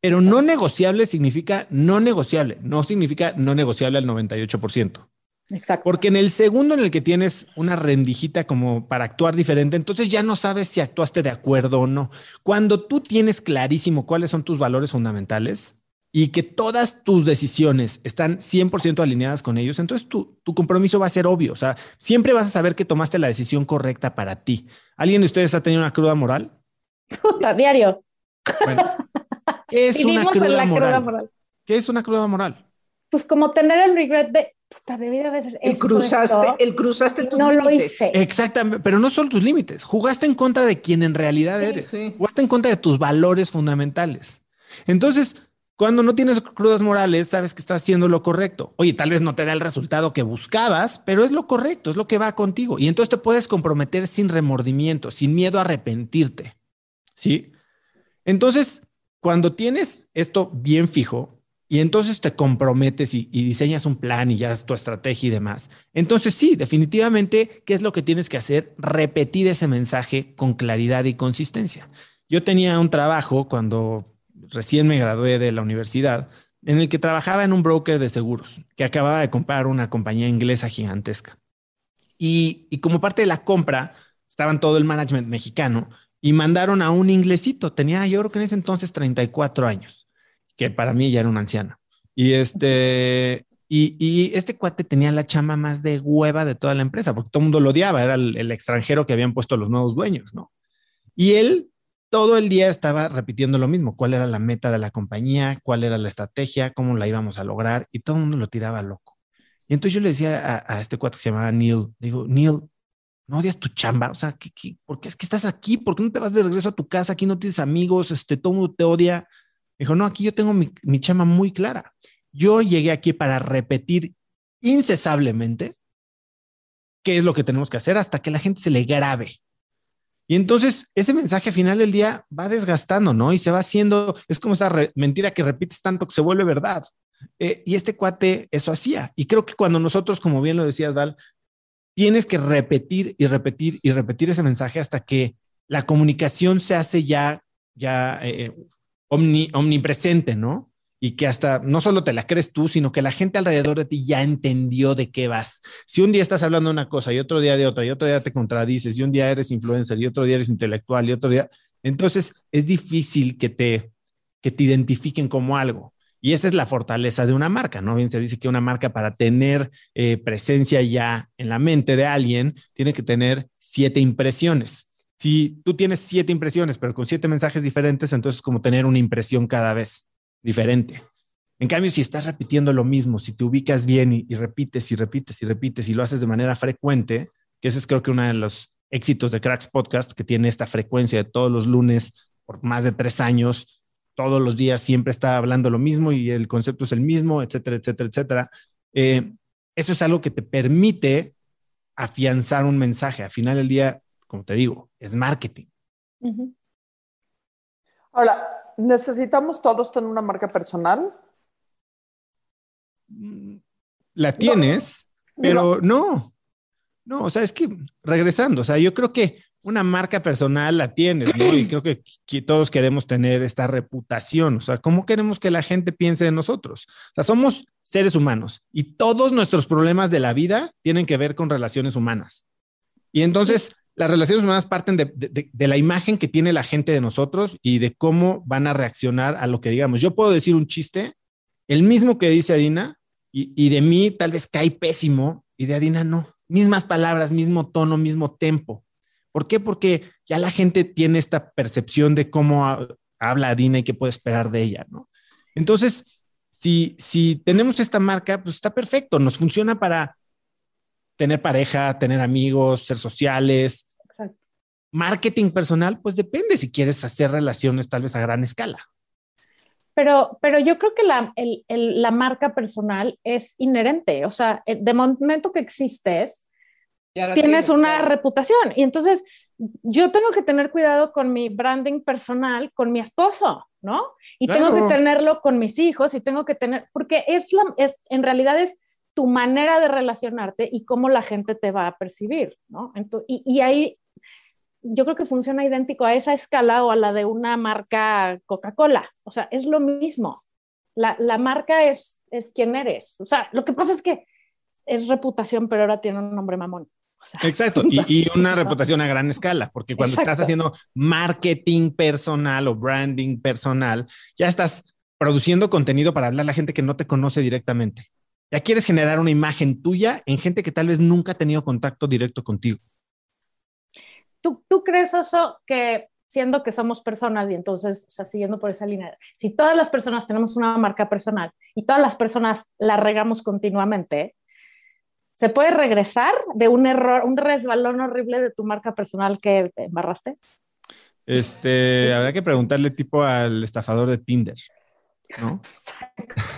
Pero no negociable significa no negociable, no significa no negociable al 98%. Exacto. Porque en el segundo en el que tienes una rendijita como para actuar diferente, entonces ya no sabes si actuaste de acuerdo o no. Cuando tú tienes clarísimo cuáles son tus valores fundamentales y que todas tus decisiones están 100% alineadas con ellos, entonces tu, tu compromiso va a ser obvio. O sea, siempre vas a saber que tomaste la decisión correcta para ti. ¿Alguien de ustedes ha tenido una cruda moral? Puta, diario. Bueno, ¿qué es una Vivimos cruda la moral? cruda moral. ¿Qué es una cruda moral? Pues como tener el regret de, puta, debí de haber El cruzaste, esto, el cruzaste tus no lo hice. Exactamente, pero no solo tus límites. Jugaste en contra de quien en realidad Sí, eres. sí. Jugaste en contra de tus valores fundamentales. Entonces, cuando no tienes crudas morales, sabes que estás haciendo lo correcto. Oye, tal vez no te da el resultado que buscabas, pero es lo correcto, es lo que va contigo. Y entonces te puedes comprometer sin remordimiento, sin miedo a arrepentirte. ¿Sí? Entonces, cuando tienes esto bien fijo y entonces te comprometes y, diseñas un plan y ya es tu estrategia y demás, entonces sí, definitivamente, ¿qué es lo que tienes que hacer? Repetir ese mensaje con claridad y consistencia. Yo tenía un trabajo cuando recién me gradué de la universidad en el que trabajaba en un broker de seguros que acababa de comprar una compañía inglesa gigantesca. Y, y como parte de la compra, estaban todo el management mexicano y mandaron a un inglesito. Tenía, yo creo que en ese entonces 34 años, que para mí ya era un anciano. Y este, y, y este cuate tenía la chama más de hueva de toda la empresa, porque todo el mundo lo odiaba, era el, el extranjero que habían puesto los nuevos dueños, ¿no? Y él todo el día estaba repitiendo lo mismo, cuál era la meta de la compañía, cuál era la estrategia, cómo la íbamos a lograr, y todo el mundo lo tiraba loco. Y entonces yo le decía a, a este cuate que se llamaba Neil, digo, Neil, no odias tu chamba, o sea, ¿qué, qué, por qué es que estás aquí? ¿Por qué no te vas de regreso a tu casa? Aquí no tienes amigos, este, todo el mundo te odia. Me dijo, no, aquí yo tengo mi, mi chamba muy clara. Yo llegué aquí para repetir incesablemente qué es lo que tenemos que hacer hasta que la gente se le grabe. Y entonces ese mensaje al final del día va desgastando, ¿no? Y se va haciendo, es como esa mentira que repites tanto que se vuelve verdad. Eh, y este cuate eso hacía. Y creo que cuando nosotros, como bien lo decías, Val, tienes que repetir y repetir y repetir ese mensaje hasta que la comunicación se hace ya, ya eh, omni, omnipresente, ¿no? Y que hasta no solo te la crees tú, sino que la gente alrededor de ti ya entendió de qué vas. Si un día estás hablando de una cosa y otro día de otra, y otro día te contradices, y un día eres influencer, y otro día eres intelectual, y otro día, entonces es difícil que te, que te identifiquen como algo. Y esa es la fortaleza de una marca, ¿no? Bien se dice que una marca para tener eh, presencia ya en la mente de alguien tiene que tener siete impresiones. Si tú tienes siete impresiones, pero con siete mensajes diferentes, entonces es como tener una impresión cada vez diferente. En cambio, si estás repitiendo lo mismo, si te ubicas bien y, y repites y repites y repites y lo haces de manera frecuente, que ese es creo que uno de los éxitos de Cracks Podcast, que tiene esta frecuencia de todos los lunes por más de tres años, todos los días siempre está hablando lo mismo y el concepto es el mismo, etcétera, etcétera, etcétera. Eh, eso es algo que te permite afianzar un mensaje. Al final del día, como te digo, es marketing. Ujú. Ahora, ¿necesitamos todos tener una marca personal? La tienes, pero no. No, o sea, es que regresando, o sea, yo creo que una marca personal la tienes, ¿no? Y creo que, que todos queremos tener esta reputación, o sea, ¿cómo queremos que la gente piense de nosotros? O sea, somos seres humanos y todos nuestros problemas de la vida tienen que ver con relaciones humanas. Y entonces las relaciones humanas parten de, la imagen que tiene la gente de nosotros y de cómo van a reaccionar a lo que digamos. Yo puedo decir un chiste, el mismo que dice Adina, y, de mí tal vez cae pésimo y de Adina no. Mismas palabras, mismo tono, mismo tempo. ¿Por qué? Porque ya la gente tiene esta percepción de cómo ha- habla Adina y qué puede esperar de ella, ¿no? Entonces, si, si tenemos esta marca, pues está perfecto, nos funciona para tener pareja, tener amigos, ser sociales. Exacto. Marketing personal, pues depende si quieres hacer relaciones tal vez a gran escala. Pero, pero yo creo que la, el- el- la marca personal es inherente. O sea, eh, de momento que existes, la tienes una claro. reputación. Y entonces yo tengo que tener cuidado con mi branding personal, con mi esposo, ¿no? Y tengo Claro. que tenerlo con mis hijos y tengo que tener, porque es, la, es en realidad es tu manera de relacionarte y cómo la gente te va a percibir, ¿no? Ento- y, y ahí yo creo que funciona idéntico a esa escala o a la de una marca Coca-Cola. O sea, es lo mismo. La, la marca es, es quién eres. O sea, lo que pasa es que es reputación, pero ahora tiene un nombre mamón. O sea, Exacto. Y, y una reputación a gran escala, porque cuando estás haciendo marketing personal o branding personal, ya estás produciendo contenido para hablar a la gente que no te conoce directamente. Ya quieres generar una imagen tuya en gente que tal vez nunca ha tenido contacto directo contigo. ¿Tú, ¿Tú crees eso que siendo que somos personas y entonces, o sea, siguiendo por esa línea, si todas las personas tenemos una marca personal y todas las personas la regamos continuamente, ¿se puede regresar de un error, un resbalón horrible de tu marca personal que te embarraste? Este, habrá que preguntarle tipo al estafador de Tinder, ¿no?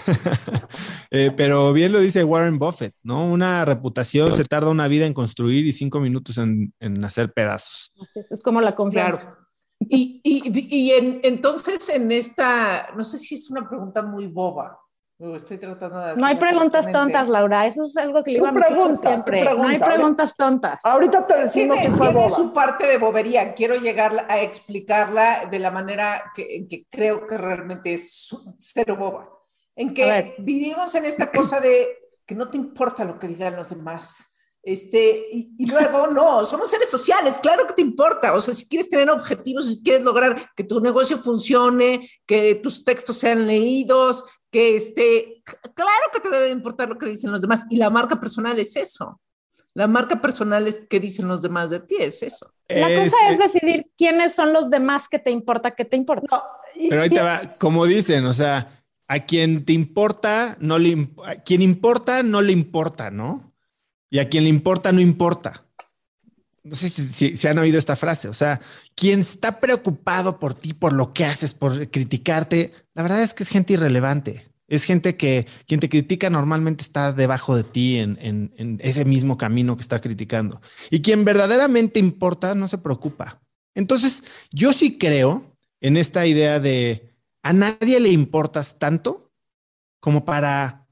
Eh, pero bien lo dice Warren Buffett, ¿no? Una reputación se tarda una vida en construir y cinco minutos en, en hacer pedazos. Es, es como la confianza. Claro. Y, y, y en, entonces en esta, no sé si es una pregunta muy boba, estoy tratando de No hay preguntas tontas, Laura. Eso es algo que le digo a pregunta, siempre. no hay pregunta. preguntas tontas. Ahorita te decimos si fue tiene boba. su parte de bobería. Quiero llegar a explicarla de la manera que, en que creo que realmente es cero boba. En que vivimos en esta cosa de que no te importa lo que digan los demás. Este, y, y luego, no, somos seres sociales, claro que te importa. O sea, si quieres tener objetivos, si quieres lograr que tu negocio funcione, que tus textos sean leídos, que este, claro que te debe importar lo que dicen los demás. Y la marca personal es eso. La marca personal es qué dicen los demás de ti, es eso. La cosa es decidir quiénes son los demás que te importa, que te importa. No, y- Pero ahí te va, como dicen, o sea, a quien te importa, no le, imp- a quien importa, no le importa, ¿no? Y a quien le importa, no importa. No sé si, si- si han oído esta frase, o sea, quien está preocupado por ti, por lo que haces, por criticarte, la verdad es que es gente irrelevante. Es gente que quien te critica normalmente está debajo de ti en, en- en ese mismo camino que está criticando. Y quien verdaderamente importa no se preocupa. Entonces, yo sí creo en esta idea de a nadie le importas tanto como para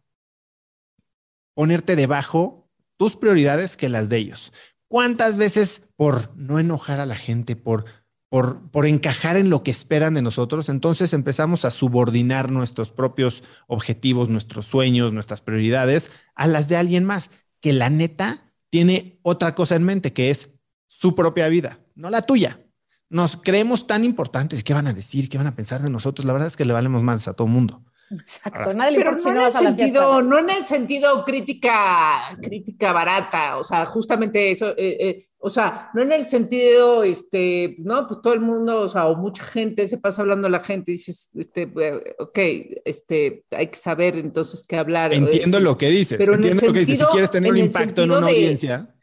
ponerte debajo tus prioridades que las de ellos. ¿Cuántas veces por no enojar a la gente, por, por, por encajar en lo que esperan de nosotros, entonces empezamos a subordinar nuestros propios objetivos, nuestros sueños, nuestras prioridades a las de alguien más, que la neta tiene otra cosa en mente, que es su propia vida, no la tuya. Nos creemos tan importantes. ¿Qué van a decir? ¿Qué van a pensar de nosotros? La verdad es que le valemos más a todo mundo. Exacto, nadie le Pero no si no en el vas a la fiesta. sentido, no en el sentido crítica, crítica barata, o sea, justamente eso, eh, eh, o sea, no en el sentido, este, no, pues todo el mundo, o sea, o mucha gente se pasa hablando a la gente y dices, este, eh, ok, este, hay que saber entonces qué hablar. Entiendo lo que dices, Pero en el entiendo lo que dices. Si sentido- quieres tener en un impacto en una de- audiencia,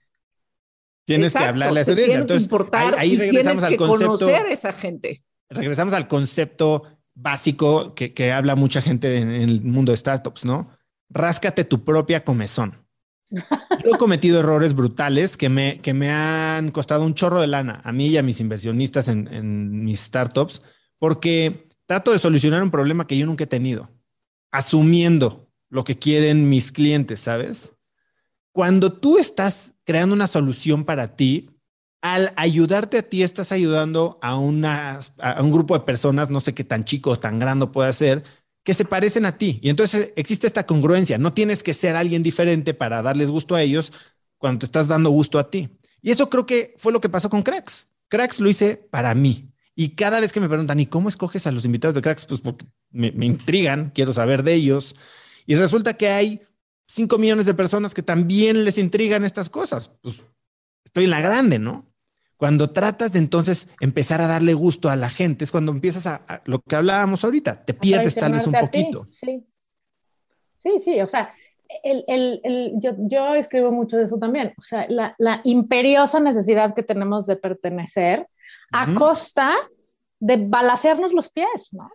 tienes que hablarle a esa audiencia. que Entonces, importar ahí, ahí y regresamos tienes al que concepto. conocer a esa gente. regresamos al concepto básico que, habla mucha gente en, el mundo de startups, ¿no? Ráscate tu propia comezón. Yo he cometido errores brutales que me, que me han costado un chorro de lana a mí y a mis inversionistas en mis startups, porque trato de solucionar un problema que yo nunca he tenido, asumiendo lo que quieren mis clientes, ¿sabes? Cuando tú estás creando una solución para ti, al ayudarte a ti, estás ayudando a, una, a un grupo de personas, no sé qué tan chico o tan grande puede ser, que se parecen a ti. Y entonces existe esta congruencia. No tienes que ser alguien diferente para darles gusto a ellos cuando te estás dando gusto a ti. Y eso creo que fue lo que pasó con Cracks. Cracks lo hice para mí. Y cada vez que me preguntan, ¿y cómo escoges a los invitados de Cracks? Pues porque me, me intrigan, quiero saber de ellos. Y resulta que hay 5 millones de personas que también les intrigan estas cosas. Pues estoy en la grande, ¿no? Cuando tratas de entonces empezar a darle gusto a la gente, es cuando empiezas a, a lo que hablábamos ahorita, te pierdes tal vez un ti, poquito. Sí. sí, sí, o sea, el, el, el, yo, yo escribo mucho de eso también, o sea, la, la imperiosa necesidad que tenemos de pertenecer a Ujú. costa de balacearnos los pies, ¿no?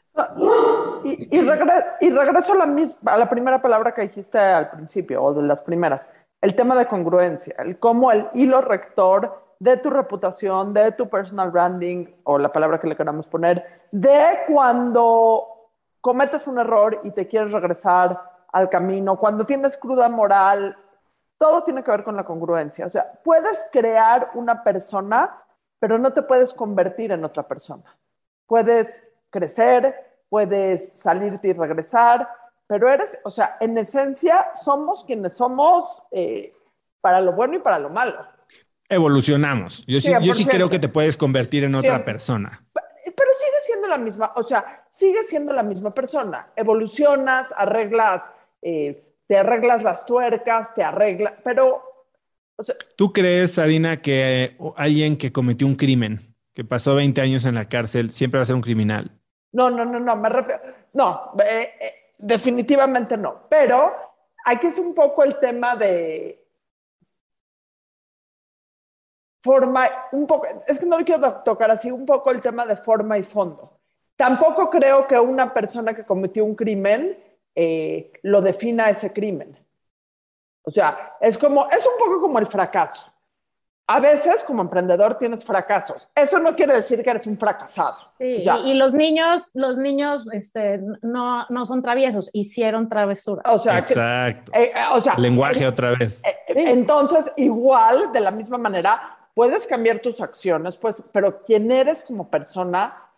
Y, y, regre- y regreso a la, misma, a la primera palabra que dijiste al principio, o de las primeras, el tema de congruencia, el cómo el hilo rector de tu reputación, de tu personal branding, o la palabra que le queramos poner, de cuando cometes un error y te quieres regresar al camino, cuando tienes cruda moral, todo tiene que ver con la congruencia. O sea, puedes crear una persona, pero no te puedes convertir en otra persona. Puedes crecer, puedes salirte y regresar, pero eres, o sea, en esencia somos quienes somos eh, para lo bueno y para lo malo. Evolucionamos. Yo sí, yo sí 100%. creo que te puedes convertir en otra persona. Pero sigue siendo la misma, o sea, sigue siendo la misma persona. Evolucionas, arreglas, eh, te arreglas las tuercas, te arreglas, pero, o sea, ¿Tú crees, Adina, que alguien que cometió un crimen, que pasó 20 años en la cárcel, siempre va a ser un criminal? no, no, no, no, me refiero, no, eh, eh, definitivamente no, pero aquí es un poco el tema de forma, un poco, es que no le quiero to- tocar así, un poco el tema de forma y fondo. Tampoco creo que una persona que cometió un crimen eh, lo defina ese crimen. O sea, es como, es un poco como el fracaso. A veces como emprendedor tienes fracasos. Eso no quiere decir que eres un fracasado. Sí, y, y los niños, los niños este, no, no son traviesos, hicieron travesura. o sea, que- Exacto. eh, eh, o sea, Lenguaje otra vez. Eh, Entonces, igual, de la misma manera, puedes cambiar tus acciones, pues, pero quién eres como persona.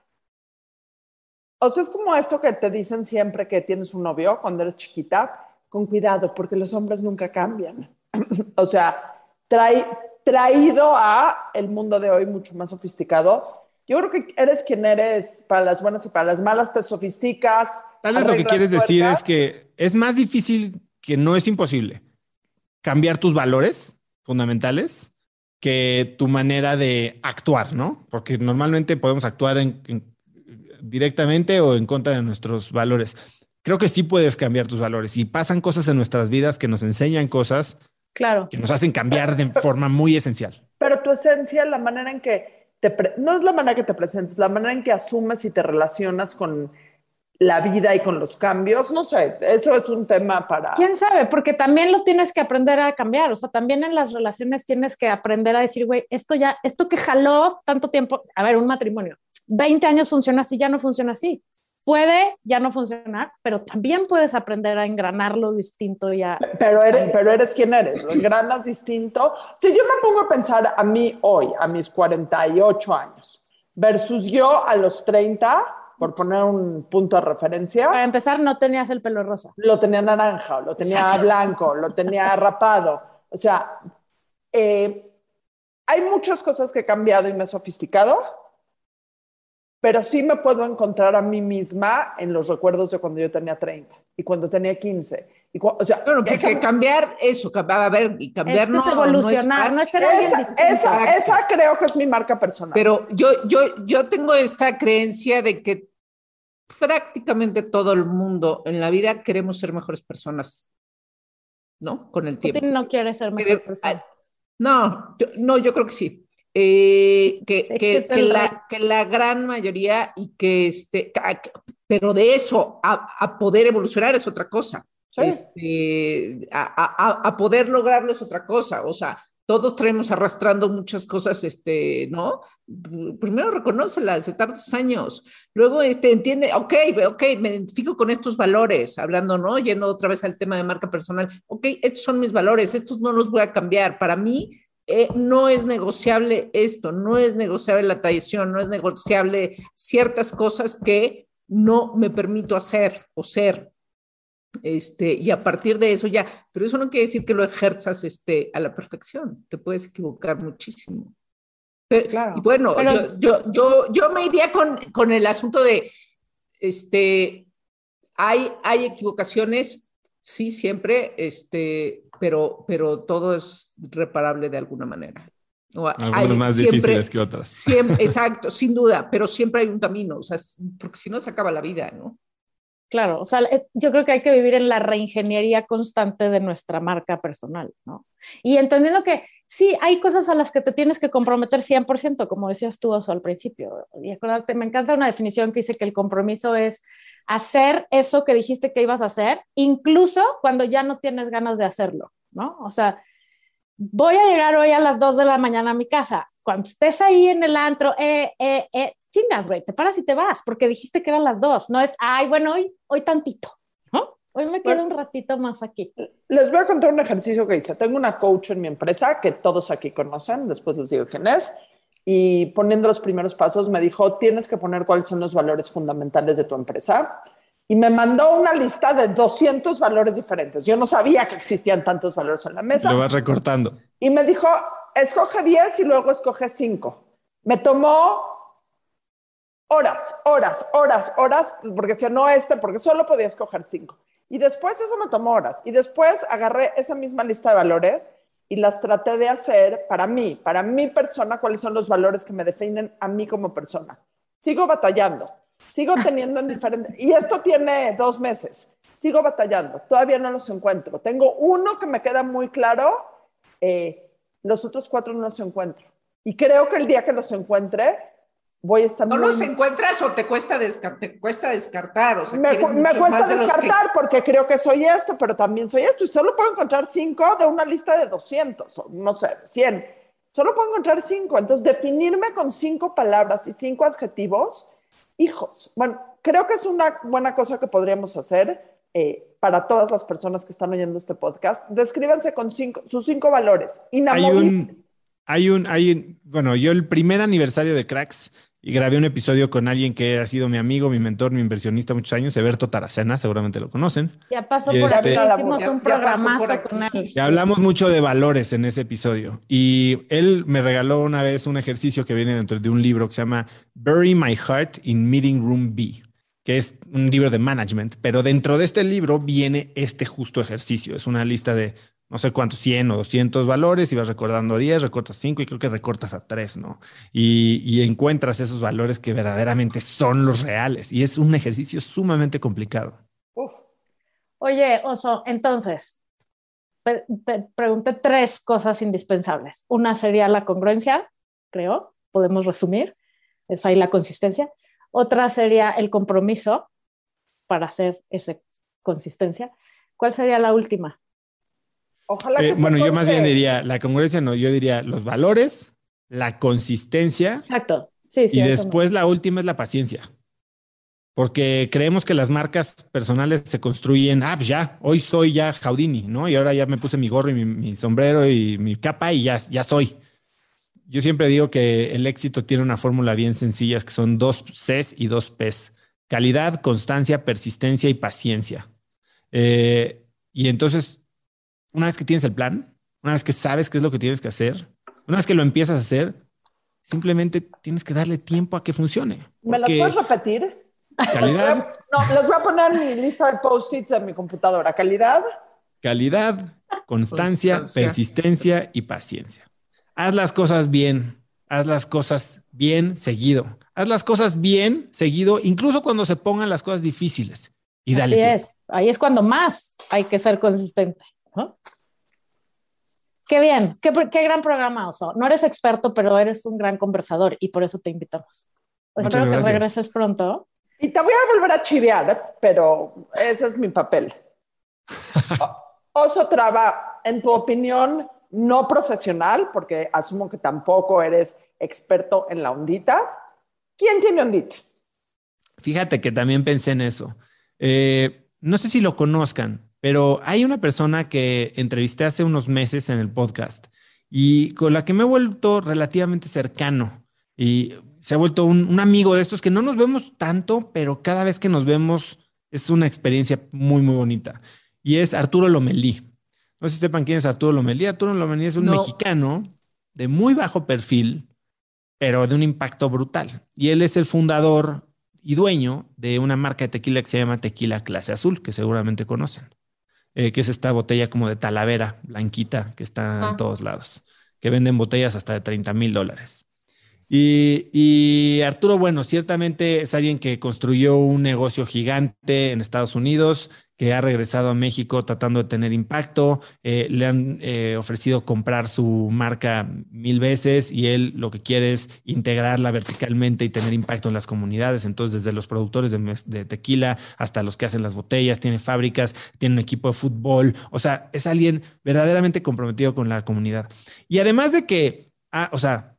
O sea, es como esto que te dicen siempre que tienes un novio cuando eres chiquita, con cuidado, porque los hombres nunca cambian. o sea, trae, traído a el mundo de hoy mucho más sofisticado. Yo creo que eres quien eres para las buenas y para las malas, te sofisticas. Tal vez lo que quieres decir tuercas. es que es más difícil, que no es imposible, cambiar tus valores fundamentales que tu manera de actuar, ¿no? Porque normalmente podemos actuar en- en- directamente o en contra de nuestros valores. Creo que sí puedes cambiar tus valores y pasan cosas en nuestras vidas que nos enseñan cosas Claro. que nos hacen cambiar de forma muy esencial. Pero tu esencia, la manera en que te pre- no es la manera que te presentes, la manera en que asumes y te relacionas con la vida y con los cambios, no sé, eso es un tema para... ¿Quién sabe? Porque también lo tienes que aprender a cambiar. O sea, también en las relaciones tienes que aprender a decir, güey, esto ya, esto que jaló tanto tiempo, a ver, un matrimonio, 20 años funciona así, ya no funciona así. Puede ya no funcionar, pero también puedes aprender a engranarlo distinto y a... Pero eres, pero eres quien eres, lo engranas distinto. Si yo me pongo a pensar a mí hoy, a mis 48 años, versus yo a los 30, por poner un punto de referencia, Para empezar, no tenías el pelo rosa. lo tenía naranja, lo tenía blanco, lo tenía rapado. O sea, eh, hay muchas cosas que he cambiado y me he sofisticado, pero sí me puedo encontrar a mí misma en los recuerdos de cuando yo tenía 30 y cuando tenía 15. O sea, Bueno, que- porque cambiar eso, cam- a ver, y cambiar Es que no, es evolucionar, no es ser esa, esa, esa creo que es mi marca personal. Pero yo, yo, yo tengo esta creencia de que prácticamente todo el mundo en la vida queremos ser mejores personas, ¿no? Con el tiempo. Putin no quiere ser mejor Pero, persona. ah, No, yo, no, yo creo que sí. Eh, que, Sí, que, que la, que la gran mayoría y que este, pero de eso a, a poder evolucionar es otra cosa. Este, a poder lograrlo es otra cosa. O sea, todos traemos arrastrando muchas cosas, este, ¿no? Primero reconócelas de tantos años. Luego, este, entiende, ok, ok, me identifico con estos valores, hablando, ¿no? Yendo otra vez al tema de marca personal. Ok, estos son mis valores, estos no los voy a cambiar. Para mí, eh, no es negociable esto, no es negociable la traición, no es negociable ciertas cosas que no me permito hacer o ser. Este, y a partir de eso ya, pero eso no quiere decir que lo ejerzas este, a la perfección, te puedes equivocar muchísimo. Pero- Claro. Y bueno, Pero- yo, yo, yo, yo me iría con, con el asunto de, este, hay, hay equivocaciones, sí, siempre, este, pero, pero todo es reparable de alguna manera. O Algunas hay- más siempre- difíciles que otras. Siempre, exacto, sin duda, pero siempre hay un camino, o sea, porque si no se acaba la vida, ¿no? Claro, o sea, eh, yo creo que hay que vivir en la reingeniería constante de nuestra marca personal, ¿no? Y entendiendo que sí, hay cosas a las que te tienes que comprometer 100%, como decías tú Oso, al principio. Y acuérdate, me encanta una definición que dice que el compromiso es hacer eso que dijiste que ibas a hacer, incluso cuando ya no tienes ganas de hacerlo, ¿no? O sea, voy a llegar hoy a las 2 de la mañana a mi casa. Cuando estés ahí en el antro, eh, eh, eh, chingas, güey, te paras y te vas, porque dijiste que eran las 2. No es, ay, bueno, hoy, hoy tantito, ¿no? Hoy me quedo Bueno. un ratito más aquí. Les voy a contar un ejercicio que hice. Tengo una coach en mi empresa que todos aquí conocen, después les digo quién es, y poniendo los primeros pasos me dijo, tienes que poner cuáles son los valores fundamentales de tu empresa. Y me mandó una lista de 200 valores diferentes. Yo no sabía que existían tantos valores en la mesa. Lo vas recortando. Y me dijo, escoge 10 y luego escoge 5. Me tomó horas, horas, horas, horas, porque decía, no este, porque solo podía escoger 5. Y después eso me tomó horas. Y después agarré esa misma lista de valores y las traté de hacer para mí, para mi persona, cuáles son los valores que me definen a mí como persona. Sigo batallando, sigo teniendo en diferentes... Y esto tiene dos meses. Sigo batallando, todavía no los encuentro. Tengo uno que me queda muy claro, eh, los otros cuatro no los encuentro. Y creo que el día que los encuentre, voy a estar ¿No muy... los encuentras o te cuesta, descar- te cuesta descartar? O sea, me, cu- me cuesta más de los que- descartar porque creo que soy esto, pero también soy esto. Y solo puedo encontrar cinco de una lista de 200, o no sé, 100. Solo puedo encontrar cinco. Entonces, definirme con cinco palabras y cinco adjetivos, hijos. Bueno, creo que es una buena cosa que podríamos hacer eh, para todas las personas que están oyendo este podcast. Descríbanse con cinco, sus cinco valores. Hay Inamovibles. un, hay un, hay un, bueno, yo el primer aniversario de Cracks y grabé un episodio con alguien que ha sido mi amigo, mi mentor, mi inversionista muchos años, Eberto Taracena, seguramente lo conocen. Ya pasó Y por este- aquí, hicimos un programazo con él. Y hablamos mucho de valores en ese episodio. Y él me regaló una vez un ejercicio que viene dentro de un libro que se llama Bury My Heart in Meeting Room B, que es un libro de management. Pero dentro de este libro viene este justo ejercicio. Es una lista de no sé cuántos, 100 o 200 valores y vas recordando 10, recortas 5 y creo que recortas a 3, ¿no? Y, encuentras esos valores que verdaderamente son los reales. Y es un ejercicio sumamente complicado. Oye, Oso, entonces, te pregunté tres cosas indispensables. Una sería la congruencia, creo, podemos resumir, es ahí la consistencia. Otra sería el compromiso para hacer esa consistencia. ¿Cuál sería la última? Ojalá que Eh, se bueno, yo más bien diría la congruencia, no, yo diría los valores, la consistencia Exacto. Sí, sí. y después la última es la paciencia. Porque creemos que las marcas personales se construyen, ah, pues ya, hoy soy ya Jaudini, ¿no? Y ahora ya me puse mi gorro y mi, mi sombrero y mi capa y ya, ya soy. Yo siempre digo que el éxito tiene una fórmula bien sencilla, que son dos Cs y dos Ps. Calidad, constancia, persistencia y paciencia. Eh, y entonces, una vez que tienes el plan, una vez que sabes qué es lo que tienes que hacer, una vez que lo empiezas a hacer, Simplemente tienes que darle tiempo a que funcione. ¿Me porque puedes repetir? Calidad, No, los voy a poner en mi lista de post-its en mi computadora. Calidad, calidad, constancia, Constancia. persistencia y paciencia. Haz las cosas bien, haz las cosas bien seguido. Haz las cosas bien seguido, incluso cuando se pongan las cosas difíciles. Y dale. Así tiempo. es. Ahí es cuando más hay que ser consistente. ¿No? Qué bien, qué, qué gran programa, Oso. No eres experto, pero eres un gran conversador y por eso te invitamos. Muchas Espero que regreses pronto. Y te voy a volver a chivear, pero ese es mi papel. Oso Traba, en tu opinión, no profesional, porque asumo que tampoco eres experto en la ondita. ¿Quién tiene ondita? Fíjate que también pensé en eso. Eh, no sé si lo conozcan, pero hay una persona que entrevisté hace unos meses en el podcast y con la que me he vuelto relativamente cercano y se ha vuelto un, un amigo de estos que no nos vemos tanto, pero cada vez que nos vemos es una experiencia muy, muy bonita. Y es Arturo Lomelí. No sé si sepan quién es Arturo Lomelí. Arturo Lomelí es un No. mexicano de muy bajo perfil, pero de un impacto brutal. Y él es el fundador y dueño de una marca de tequila que se llama Tequila Clase Azul, que seguramente conocen, eh, que es esta botella como de talavera blanquita que está Ah. en todos lados, que venden botellas hasta de 30 mil dólares. Y, y Arturo, bueno, ciertamente es alguien que construyó un negocio gigante en Estados Unidos, que ha regresado a México tratando de tener impacto. Eh, le han eh, ofrecido comprar su marca mil veces y él lo que quiere es integrarla verticalmente y tener impacto en las comunidades. Entonces, desde los productores de, tequila hasta los que hacen las botellas, tiene fábricas, tiene un equipo de fútbol. O sea, es alguien verdaderamente comprometido con la comunidad. Y además de que, ah, o sea,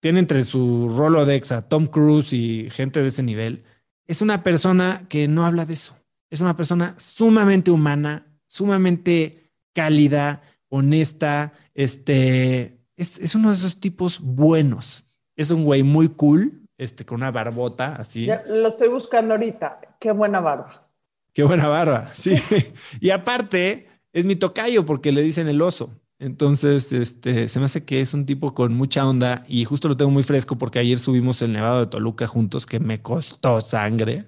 tiene entre su Rolodex a Tom Cruise y gente de ese nivel, es una persona que no habla de eso. Es una persona sumamente humana, sumamente cálida, honesta, este, es, es uno de esos tipos buenos. Es un güey muy cool, este, con una barbota así. Ya lo estoy buscando ahorita. Qué buena barba. Qué buena barba, sí. y aparte, es mi tocayo porque le dicen el oso. Entonces, este, se me hace que es un tipo con mucha onda y justo lo tengo muy fresco porque ayer subimos el Nevado de Toluca juntos, que me costó sangre.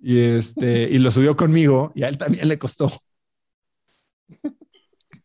Y este, y lo subió conmigo y a él también le costó.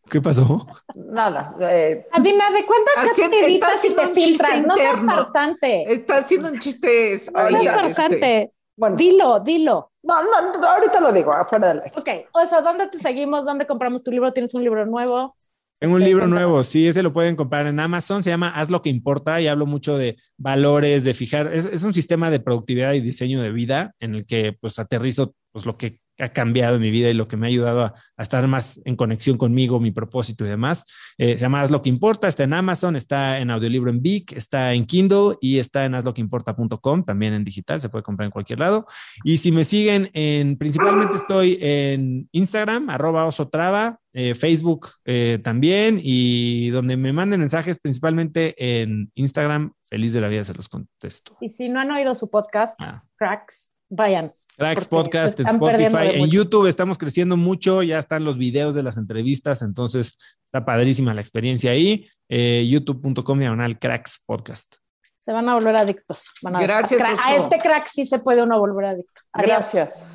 ¿Qué pasó? Nada. eh, Adina, ¿de cuánta Haciendo- te editas y te un chiste filtras? No seas farsante. Está haciendo un chiste. No seas este, farsante. bueno, Dilo, dilo. no, no, no, ahorita lo digo, afuera del aire. Ok, o sea, ¿dónde te seguimos? ¿Dónde compramos tu libro? ¿Tienes un libro nuevo? Tengo un libro nuevo, sí, ese lo pueden comprar en Amazon, se llama Haz lo que importa y hablo mucho de valores, de fijar, es, es un sistema de productividad y diseño de vida en el que pues aterrizo pues lo que ha cambiado en mi vida y lo que me ha ayudado a, a estar más en conexión conmigo, mi propósito y demás. Eh, se llama Haz lo que importa, está en Amazon, está en audiolibro en Vic, está en Kindle y está en hazloqueimporta.com, también en digital, se puede comprar en cualquier lado. Y si me siguen en, principalmente estoy en Instagram, arroba osotrava, eh, Facebook eh, también, y donde me manden mensajes, principalmente en Instagram, feliz de la vida se los contesto. Y si no han oído su podcast, Ah. Cracks, vayan. Cracks Podcast en Spotify, en. YouTube estamos creciendo mucho, ya están los videos de las entrevistas, entonces está padrísima la experiencia ahí. Eh, YouTube.com diagonal Cracks Podcast. Se van a volver adictos. Van a, Gracias, a, este crack sí se puede uno volver adicto. Adiós. Gracias.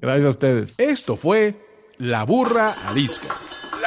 Gracias a ustedes. Esto fue La Burra Arisca.